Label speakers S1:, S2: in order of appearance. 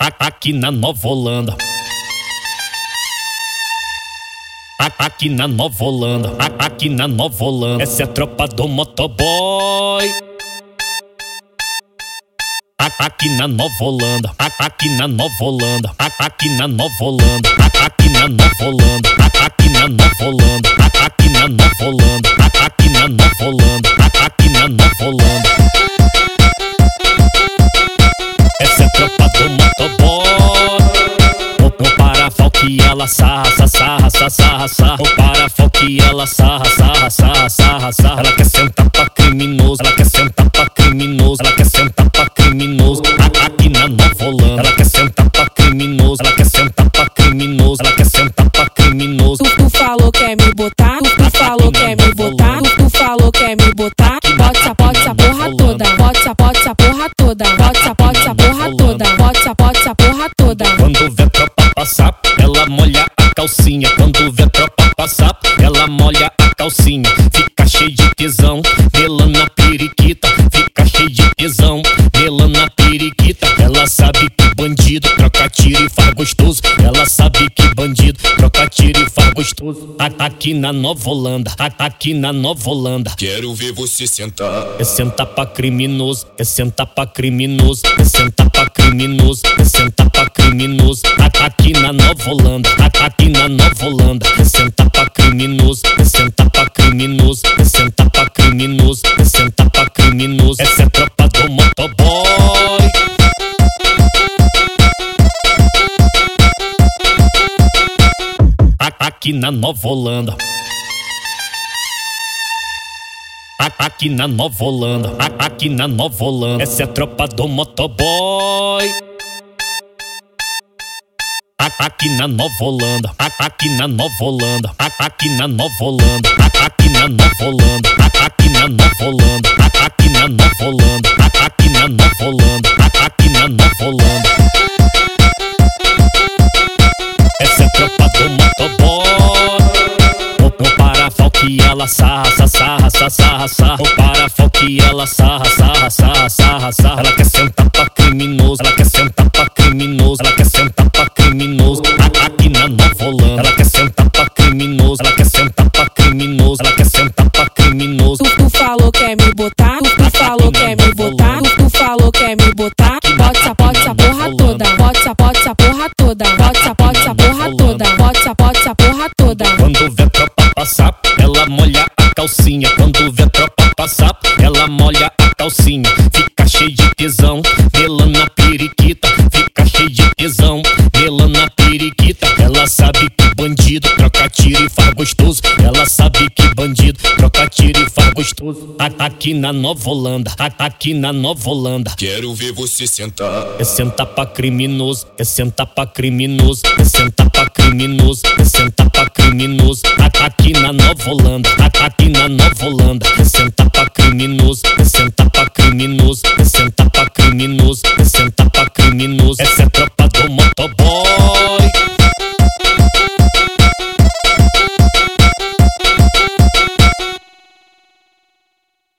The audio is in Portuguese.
S1: Aqui na Nova Holanda. Aqui na Nova Holanda, aqui na Nova Holanda, essa é a tropa do motoboy. Aqui na Nova Holanda, aqui na Nova Holanda, aqui na Nova Holanda, aqui na Nova Holanda, aqui na Nova Holanda, sarra, sarra, sarra, sarra, sarra. O parafal que ela sarra, sarra, sarra, sarra, sarra. Ela quer sentar pra criminoso, ela quer sentar pra criminoso, ela quer sentar pra criminoso. Aqui na Nova Holanda, ela quer sentar pra criminoso, ela quer sentar pra criminoso, ela quer sentar pra criminoso.
S2: Tu, tu falou quer me botar, tu, tu falou quer me botar, tu, tu falou quer me botar. Pode essa, pode essa porra toda, pode essa, pode essa porra toda, pode essa, pode essa porra toda, pode essa, pode essa porra toda.
S1: Quando vê tropa passar, ela molha calcinha. Quando vê tropa passar, ela molha a calcinha. Fica cheio de tesão, melando na periquita. Fica cheio de tesão, melando na periquita. Ela sabe que bandido troca tiro e faz gostoso. Ela sabe que bandido troca tiro e faz gostoso. A- Aqui na Nova Holanda, a- aqui na Nova Holanda.
S3: Quero ver você sentar.
S1: É sentar pra criminoso, é sentar pra criminoso, é sentar pra Aqui na Nova Holanda. Aqui na Nova Holanda, aqui na Nova Holanda, essa é a tropa do motoboy. Aqui na Nova Holanda, aqui na Nova Holanda, aqui na Nova Holanda, aqui na Nova Holanda, aqui na Nova Holanda, aqui sarra, sarra. O parafal que ela sarra, sarra, sarra, sarra, sarra. Ela quer sentar pra criminoso, ela quer sentar pra criminoso, ela quer sentar pra criminoso. A- Aqui na Nova Holanda, ela quer sentar pra criminoso, ela quer sentar pra criminoso, ela quer sentar pra criminoso.
S2: Tu, tu falou quer me botar, tu, tu falou quer me botar, tu, tu falou quer me botar. Pode essa, pode essa porra toda, pode essa, pode essa porra toda, pode essa, pode essa porra toda, pode essa, pode essa porra toda.
S1: Quando vê tropa passar, ela molha a calcinha. Quando vê tropa passar, ela molha a calcinha. Fica cheio de tesão, melando na periquita. Fica cheio de tesão, melando na periquita. Ela sabe que bandido troca tiro e faz gostoso. Ela sabe que bandido troca tiro e faz gostoso. A- Aqui na Nova Holanda, a- aqui na Nova Holanda.
S3: Quero ver você sentar.
S1: É sentar pra criminoso, é sentar pra criminoso, é sentar pra criminoso, aqui na Nova Holanda, aqui na Nova Holanda. Senta pra criminoso,